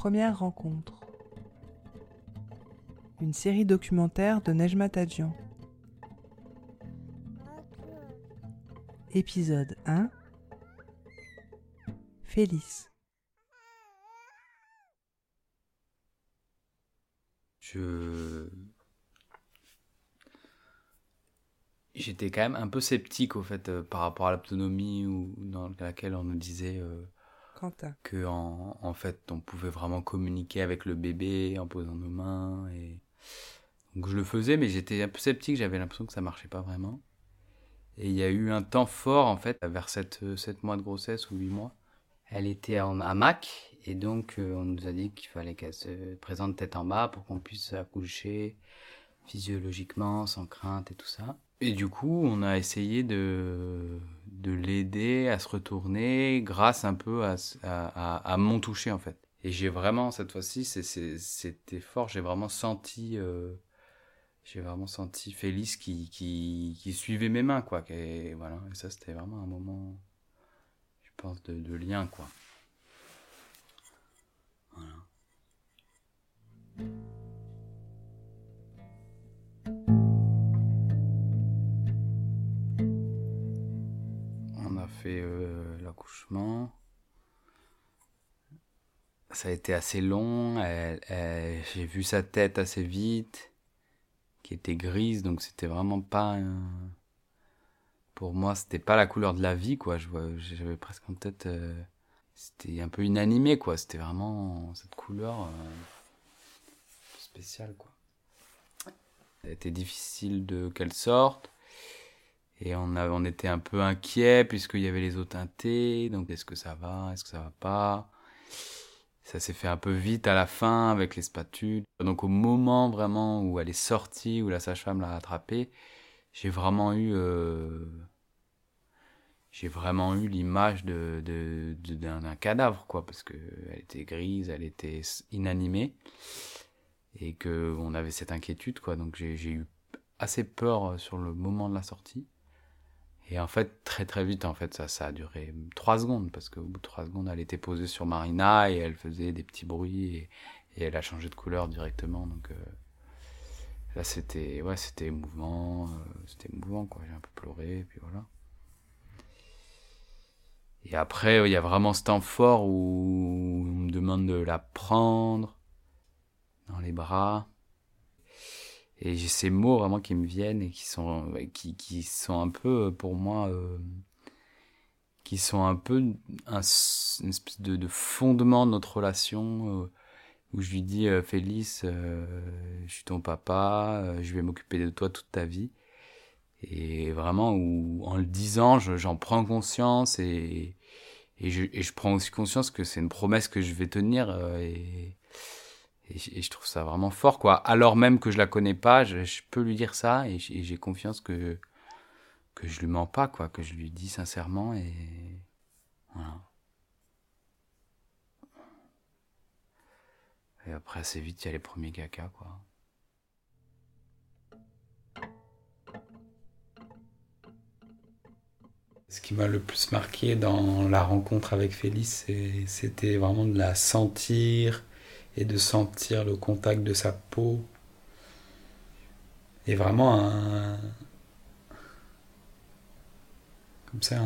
Première rencontre. Une série documentaire de Nejma Tadjian. Épisode 1 Félix. Je. J'étais quand même un peu sceptique au fait euh, par rapport à l'autonomie ou dans laquelle on nous disait euh, Quentin. que en, en fait on pouvait vraiment communiquer avec le bébé en posant nos mains et donc je le faisais mais j'étais un peu sceptique j'avais l'impression que ça marchait pas vraiment. Et il y a eu un temps fort en fait vers 7, sept mois de grossesse ou 8 mois. Elle était en hamac et donc euh, on nous a dit qu'il fallait qu'elle se présente tête en bas pour qu'on puisse accoucher physiologiquement sans crainte et tout ça. Et du coup, on a essayé de, de l'aider à se retourner grâce un peu à, à, mon toucher, en fait. Et j'ai vraiment, cette fois-ci, c'était fort, j'ai vraiment senti, euh, j'ai vraiment senti Félix qui, qui, qui, suivait mes mains, quoi. Et voilà, et ça, c'était vraiment un moment, je pense, de, de lien, quoi. Voilà. Fait euh, l'accouchement. Ça a été assez long. J'ai vu sa tête assez vite, qui était grise, donc c'était vraiment pas. Pour moi, c'était pas la couleur de la vie, quoi. J'avais presque en tête. Euh, c'était un peu inanimé, quoi. C'était vraiment cette couleur euh, spéciale, quoi. Ça a été difficile de qu'elle sorte. Et on, a, on était un peu inquiet puisqu'il y avait les eaux teintées. Donc est-ce que ça va? Est-ce que ça va pas? Ça s'est fait un peu vite à la fin avec les spatules. Donc au moment vraiment où elle est sortie, où la sage-femme l'a attrapée, j'ai vraiment eu... Euh, j'ai vraiment eu l'image de, de, d'un cadavre, quoi, parce que elle était grise, elle était inanimée, et que on avait cette inquiétude, quoi. Donc j'ai, j'ai eu assez peur sur le moment de la sortie. Et en fait, très très vite, en fait, ça, ça a duré trois secondes, parce qu'au bout de trois secondes, elle était posée sur Marina et elle faisait des petits bruits et, elle a changé de couleur directement. Donc euh, là, c'était ouais, c'était émouvant, euh, c'était quoi. J'ai un peu pleuré, et puis voilà. Et après, il y a vraiment ce temps fort où on me demande de la prendre dans les bras et j'ai ces mots vraiment qui me viennent et qui sont qui, qui sont un peu euh, pour moi euh, qui sont un peu un, une espèce de, de, fondement de notre relation euh, où je lui dis euh, Félix je suis ton papa je vais m'occuper de toi toute ta vie. Et vraiment où en le disant j'en prends conscience et et je, je prends aussi conscience que c'est une promesse que je vais tenir et, je trouve ça vraiment fort, quoi. Alors même que je la connais pas, je, peux lui dire ça et j'ai confiance que, que je lui mens pas, quoi. Que je lui dis sincèrement et. Voilà. Et après, assez vite, il y a les premiers caca, quoi. Ce qui m'a le plus marqué dans la rencontre avec Félix, c'était vraiment de la sentir, et de sentir le contact de sa peau. Et vraiment un. Comme ça,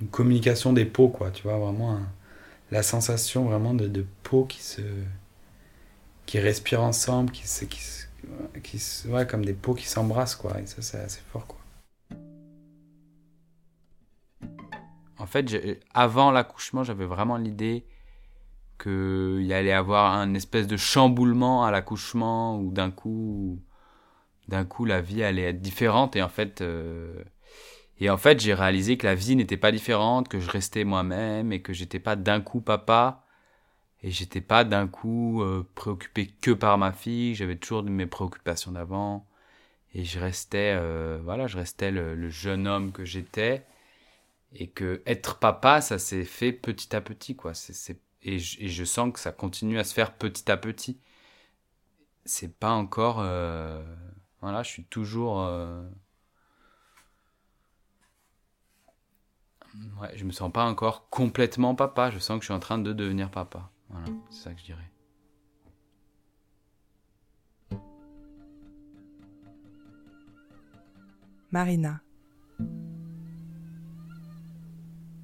une communication des peaux, quoi. Tu vois, vraiment la sensation vraiment de, de peau qui se. qui respirent ensemble, qui se. Qui, qui ouais, comme des peaux qui s'embrassent, quoi. Et ça, c'est assez fort, quoi. En fait, avant l'accouchement, j'avais vraiment l'idée qu'il allait avoir un espèce de chamboulement à l'accouchement ou d'un coup d'un coup la vie allait être différente. Et en fait euh, et en fait j'ai réalisé que la vie n'était pas différente que je restais moi-même et que j'étais pas d'un coup papa. Et j'étais pas d'un coup euh, préoccupé que par ma fille. J'avais toujours mes préoccupations d'avant. Et je restais euh, voilà je restais le, le jeune homme que j'étais. Et que être papa ça s'est fait petit à petit quoi. C'est et je, sens que ça continue à se faire petit à petit. C'est pas encore. Euh, voilà, je suis toujours. Euh... Ouais, je me sens pas encore complètement papa. Je sens que je suis en train de devenir papa. Voilà, c'est ça que je dirais. Marina.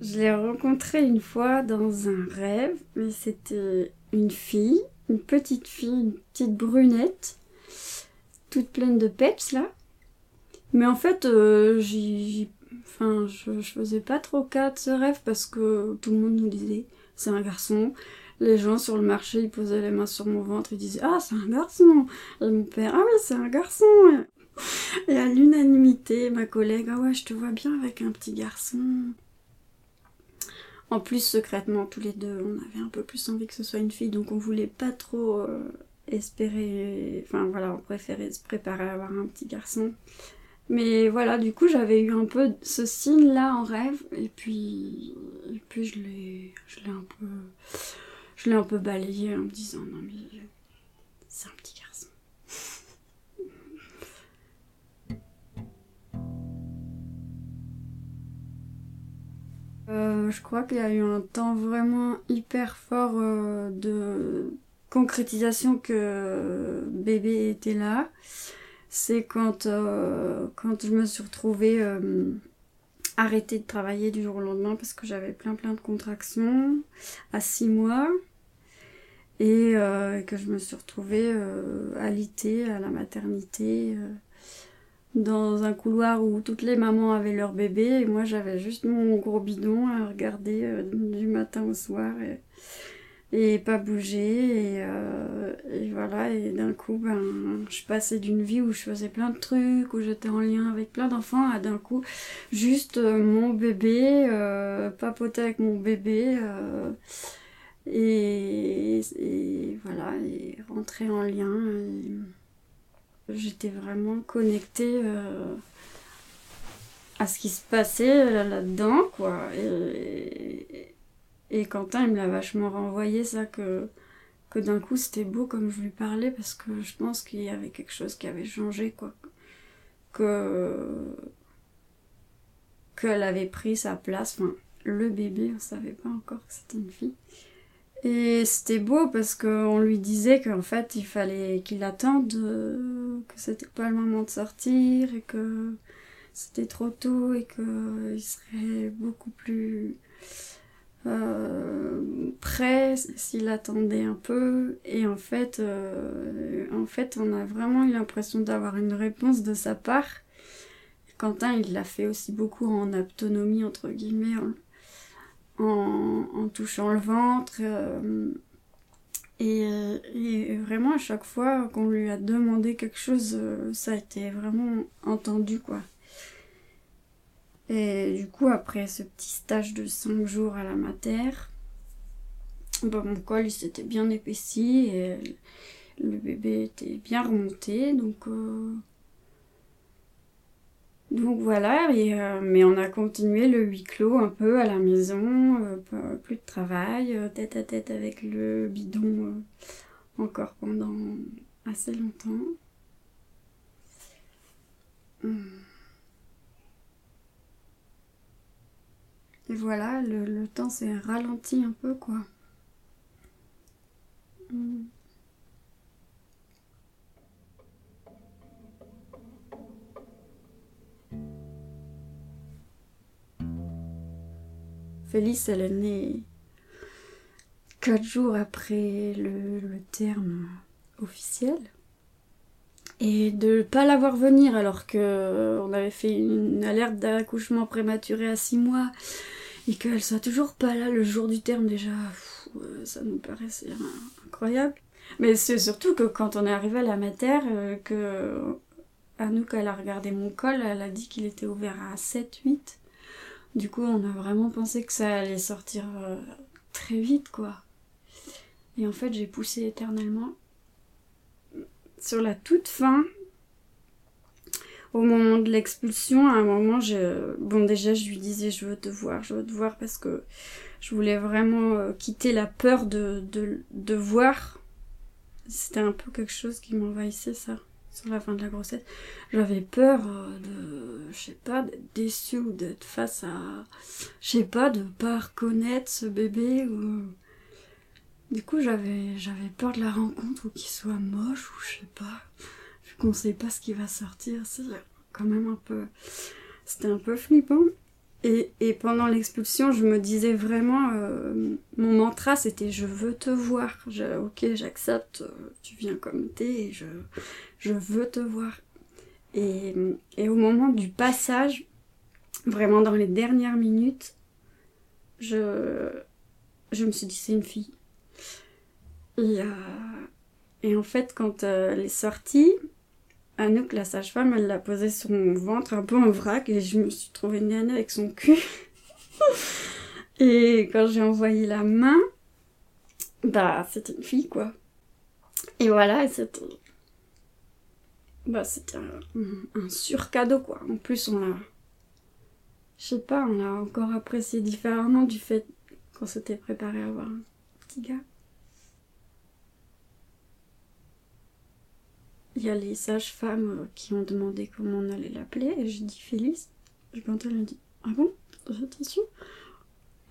Je l'ai rencontrée une fois dans un rêve, mais c'était une fille, une petite fille, une petite brunette, toute pleine de peps là. Mais en fait, euh, enfin, je, je faisais pas trop cas de ce rêve parce que tout le monde nous disait c'est un garçon. Les gens sur le marché, ils posaient les mains sur mon ventre, ils disaient ah c'est un garçon. Et mon père ah oui c'est un garçon. Et à l'unanimité, ma collègue ah ouais je te vois bien avec un petit garçon. En plus, secrètement, tous les deux, on avait un peu plus envie que ce soit une fille, donc on voulait pas trop euh, espérer. Enfin voilà, on préférait se préparer à avoir un petit garçon. Mais voilà, du coup, j'avais eu un peu ce signe-là en rêve, et puis, je l'ai un peu, je l'ai un peu balayé en me disant non mais c'est un petit garçon. Euh, je crois qu'il y a eu un temps vraiment hyper fort euh, de concrétisation que bébé était là. C'est quand, euh, quand je me suis retrouvée arrêtée de travailler du jour au lendemain parce que j'avais plein plein de contractions à 6 mois et que je me suis retrouvée alitée à la maternité dans un couloir où toutes les mamans avaient leur bébé et moi j'avais juste mon gros bidon à regarder euh, du matin au soir et, pas bouger et, euh, et voilà et d'un coup ben je passais d'une vie où je faisais plein de trucs où j'étais en lien avec plein d'enfants à d'un coup juste euh, mon bébé papoter avec mon bébé et, voilà et rentrer en lien J'étais vraiment connectée euh, à ce qui se passait là-dedans, quoi. Et, et, Quentin, il me l'a vachement renvoyé, ça, que, que d'un coup, c'était beau comme je lui parlais, parce que je pense qu'il y avait quelque chose qui avait changé, quoi. Que. qu'elle avait pris sa place, enfin, le bébé, on savait pas encore que c'était une fille. Et c'était beau parce qu'on lui disait qu'en fait il fallait qu'il attende, euh, que c'était pas le moment de sortir et que c'était trop tôt et qu'il serait beaucoup plus euh, prêt s'il attendait un peu. Et en fait, euh, en fait, on a vraiment eu l'impression d'avoir une réponse de sa part. Quentin, il l'a fait aussi beaucoup en autonomie, entre guillemets, en, touchant le ventre. Euh, et, et, vraiment, à chaque fois qu'on lui a demandé quelque chose, euh, ça a été vraiment entendu, quoi. Et du coup, après ce petit stage de 5 jours à la mater, bah, mon col s'était bien épaissi et le bébé était bien remonté. Donc, euh, donc voilà, euh, mais on a continué le huis clos un peu à la maison, euh, plus de travail, euh, tête à tête avec le bidon encore pendant assez longtemps. Hmm. Et voilà, le, temps s'est ralenti un peu quoi. Hmm. Félix, elle est née quatre jours après le, terme officiel. Et de ne pas la voir venir alors que on avait fait une alerte d'accouchement prématuré à six mois et qu'elle soit toujours pas là le jour du terme déjà, ça nous paraissait incroyable. Mais c'est surtout que quand on est arrivé à la mater, euh, que Anouk elle a regardé mon col, elle a dit qu'il était ouvert à 7-8. Du coup, on a vraiment pensé que ça allait sortir euh, très vite, quoi. Et en fait, j'ai poussé éternellement. Sur la toute fin, au moment de l'expulsion, à un moment, je... bon déjà, je lui disais, je veux te voir, je veux te voir parce que je voulais vraiment euh, quitter la peur de, de, de voir. C'était un peu quelque chose qui m'envahissait, ça sur la fin de la grossesse, j'avais peur euh, de, je sais pas, d'être déçue ou d'être face à, je sais pas, de pas reconnaître ce bébé ou. Du coup, j'avais, peur de la rencontre ou qu'il soit moche ou je sais pas, vu qu'on sait pas ce qui va sortir. C'est quand même un peu. C'était un peu flippant. Et, pendant l'expulsion, je me disais vraiment, euh, mon mantra c'était je veux te voir. Ok, j'accepte, euh, tu viens comme t'es je, je veux te voir. Et, et au moment du passage, vraiment dans les dernières minutes, je, je me suis dit c'est une fille. Et, euh, et en fait, quand elle est sortie, Anouk, la sage-femme, elle l'a posé sur mon ventre un peu en vrac et je me suis trouvée nez avec son cul. et quand j'ai envoyé la main, bah c'était une fille quoi. Et voilà, c'était. Bah c'était un, un, un surcadeau quoi. En plus, on l'a. Je sais pas, on l'a encore apprécié différemment du fait qu'on s'était préparé à avoir un petit gars. Il y a les sages-femmes euh, qui ont demandé comment on allait l'appeler et j'ai dit Félix. Et quand elle a dit Ah bon? Attention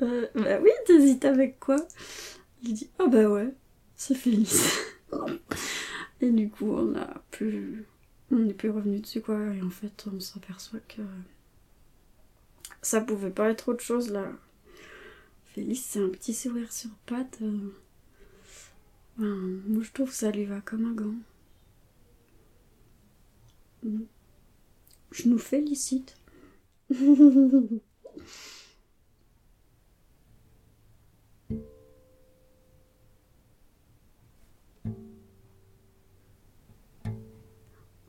euh, Bah oui, t'hésites avec quoi? Il dit Ah bah ouais, c'est Félix. et du coup, on a plus. On n'est plus revenu dessus quoi. Et en fait, on s'aperçoit que. Ça pouvait pas être autre chose là. Félix, c'est un petit sourire sur patte. euh. Moi, je trouve que ça lui va comme un gant. Je nous félicite.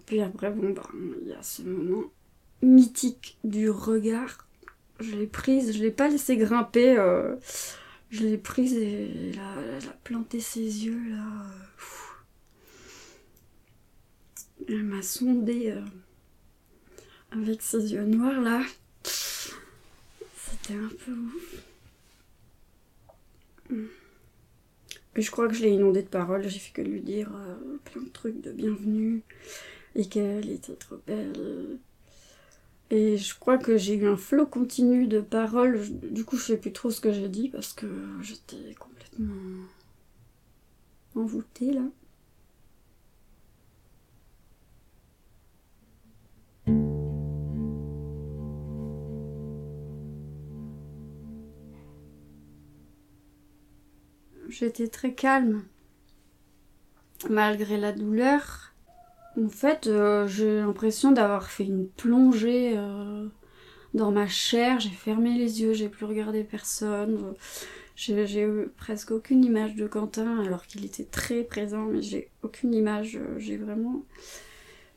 Puis après, bon, ben, il y a ce moment mythique du regard. Je l'ai prise, je l'ai pas laissé grimper. euh, je l'ai prise et elle a, planté ses yeux là. Elle m'a sondé euh, avec ses yeux noirs là. C'était un peu ouf. Je crois que je l'ai inondée de paroles. J'ai fait que lui dire euh, plein de trucs de bienvenue et qu'elle était trop belle. Et je crois que j'ai eu un flot continu de paroles. Du coup, je sais plus trop ce que j'ai dit parce que j'étais complètement envoûtée là. J'étais très calme malgré la douleur. En fait, euh, j'ai l'impression d'avoir fait une plongée euh, dans ma chair. J'ai fermé les yeux, j'ai plus regardé personne. J'ai eu presque aucune image de Quentin alors qu'il était très présent, mais j'ai aucune image. J'ai vraiment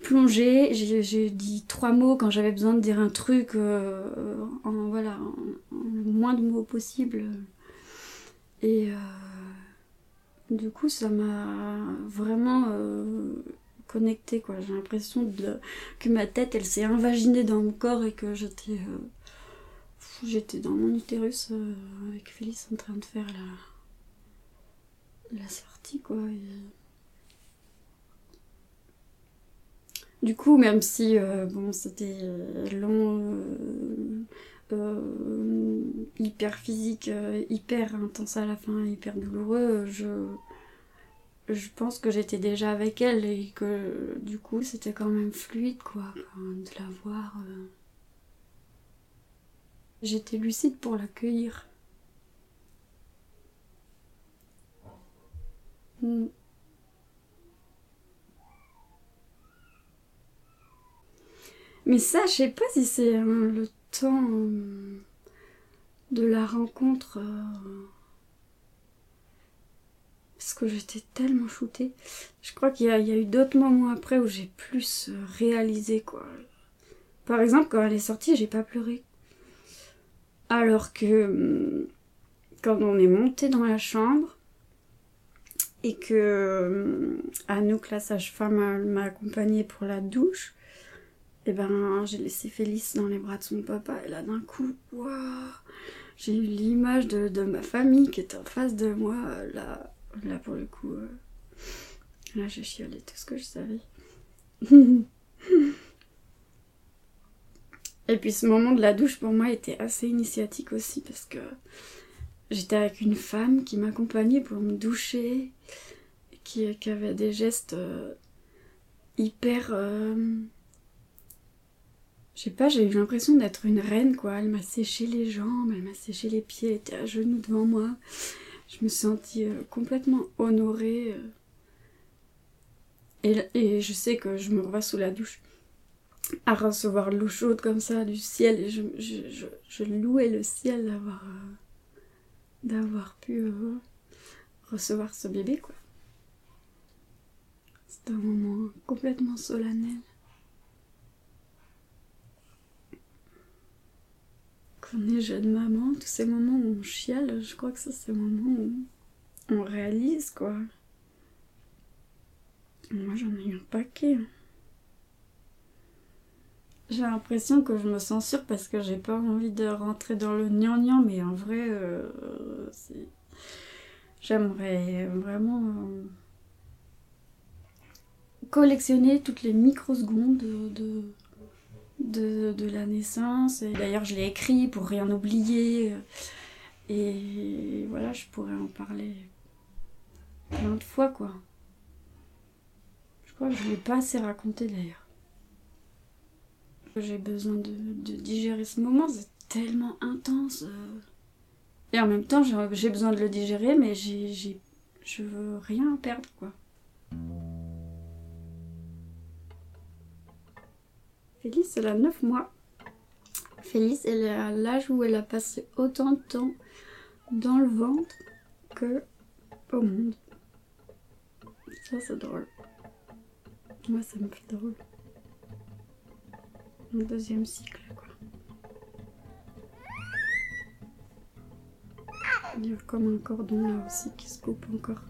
plongé. J'ai dit trois mots quand j'avais besoin de dire un truc euh, en voilà moins de mots possible. Et du coup, ça m'a vraiment euh, connectée. J'ai l'impression que ma tête, elle s'est invaginée dans mon corps et que j'étais... euh, j'étais dans mon utérus euh, avec Félix en train de faire la, sortie, quoi. Du coup, même si, bon, c'était long... euh, hyper physique, euh, hyper intense à la fin, hyper douloureux, je, pense que j'étais déjà avec elle et que du coup c'était quand même fluide quoi, de la voir. euh. J'étais lucide pour l'accueillir. Mm. Mais ça, je sais pas si c'est hein, le temps euh, de la rencontre. euh, Parce que j'étais tellement shootée. Je crois qu'il y, a- eu d'autres moments après où j'ai plus euh, réalisé quoi. Par exemple, quand elle est sortie, j'ai pas pleuré. Alors que hum, quand on est monté dans la chambre et que hum, Anouk, la sage-femme, m'a accompagnée pour la douche, et ben j'ai laissé Félix dans les bras de son papa et là d'un coup, waouh, j'ai eu l'image de, de ma famille qui était en face de moi. Là, là pour le coup, euh, là j'ai chialé tout ce que je savais. Et puis ce moment de la douche pour moi était assez initiatique aussi parce que j'étais avec une femme qui m'accompagnait pour me doucher, qui, qui avait des gestes euh, hyper... euh, J'ai eu l'impression d'être une reine, quoi. Elle m'a séché les jambes, elle m'a séché les pieds, elle était à genoux devant moi. Je me sentis euh, complètement honorée. euh. Et, je sais que je me revois sous la douche à recevoir l'eau chaude comme ça du ciel. Et je, louais le ciel d'avoir euh, d'avoir pu recevoir ce bébé, quoi. C'était un moment complètement solennel. On est jeune maman, tous ces moments où on chiale, je crois que ça c'est le moment où on réalise quoi. Moi j'en ai eu un paquet. J'ai l'impression que je me censure parce que j'ai pas envie de rentrer dans le gnangnan, mais en vrai, euh, j'aimerais vraiment euh, collectionner toutes les microsecondes de, de, de, la naissance. Et d'ailleurs, je l'ai écrit pour rien oublier. Et voilà, je pourrais en parler plein de fois, quoi. Je crois que je ne l'ai pas assez raconté d'ailleurs. J'ai besoin de, digérer ce moment, c'est tellement intense. Et en même temps, j'ai besoin de le digérer, mais j'ai- je veux rien perdre, quoi. Félix, elle a 9 mois. Félix, elle est à l'âge où elle a passé autant de temps dans le ventre que au monde. Ça, c'est drôle. Moi, ça me fait drôle. Deuxième cycle, quoi. Il y a comme un cordon là aussi qui se coupe encore.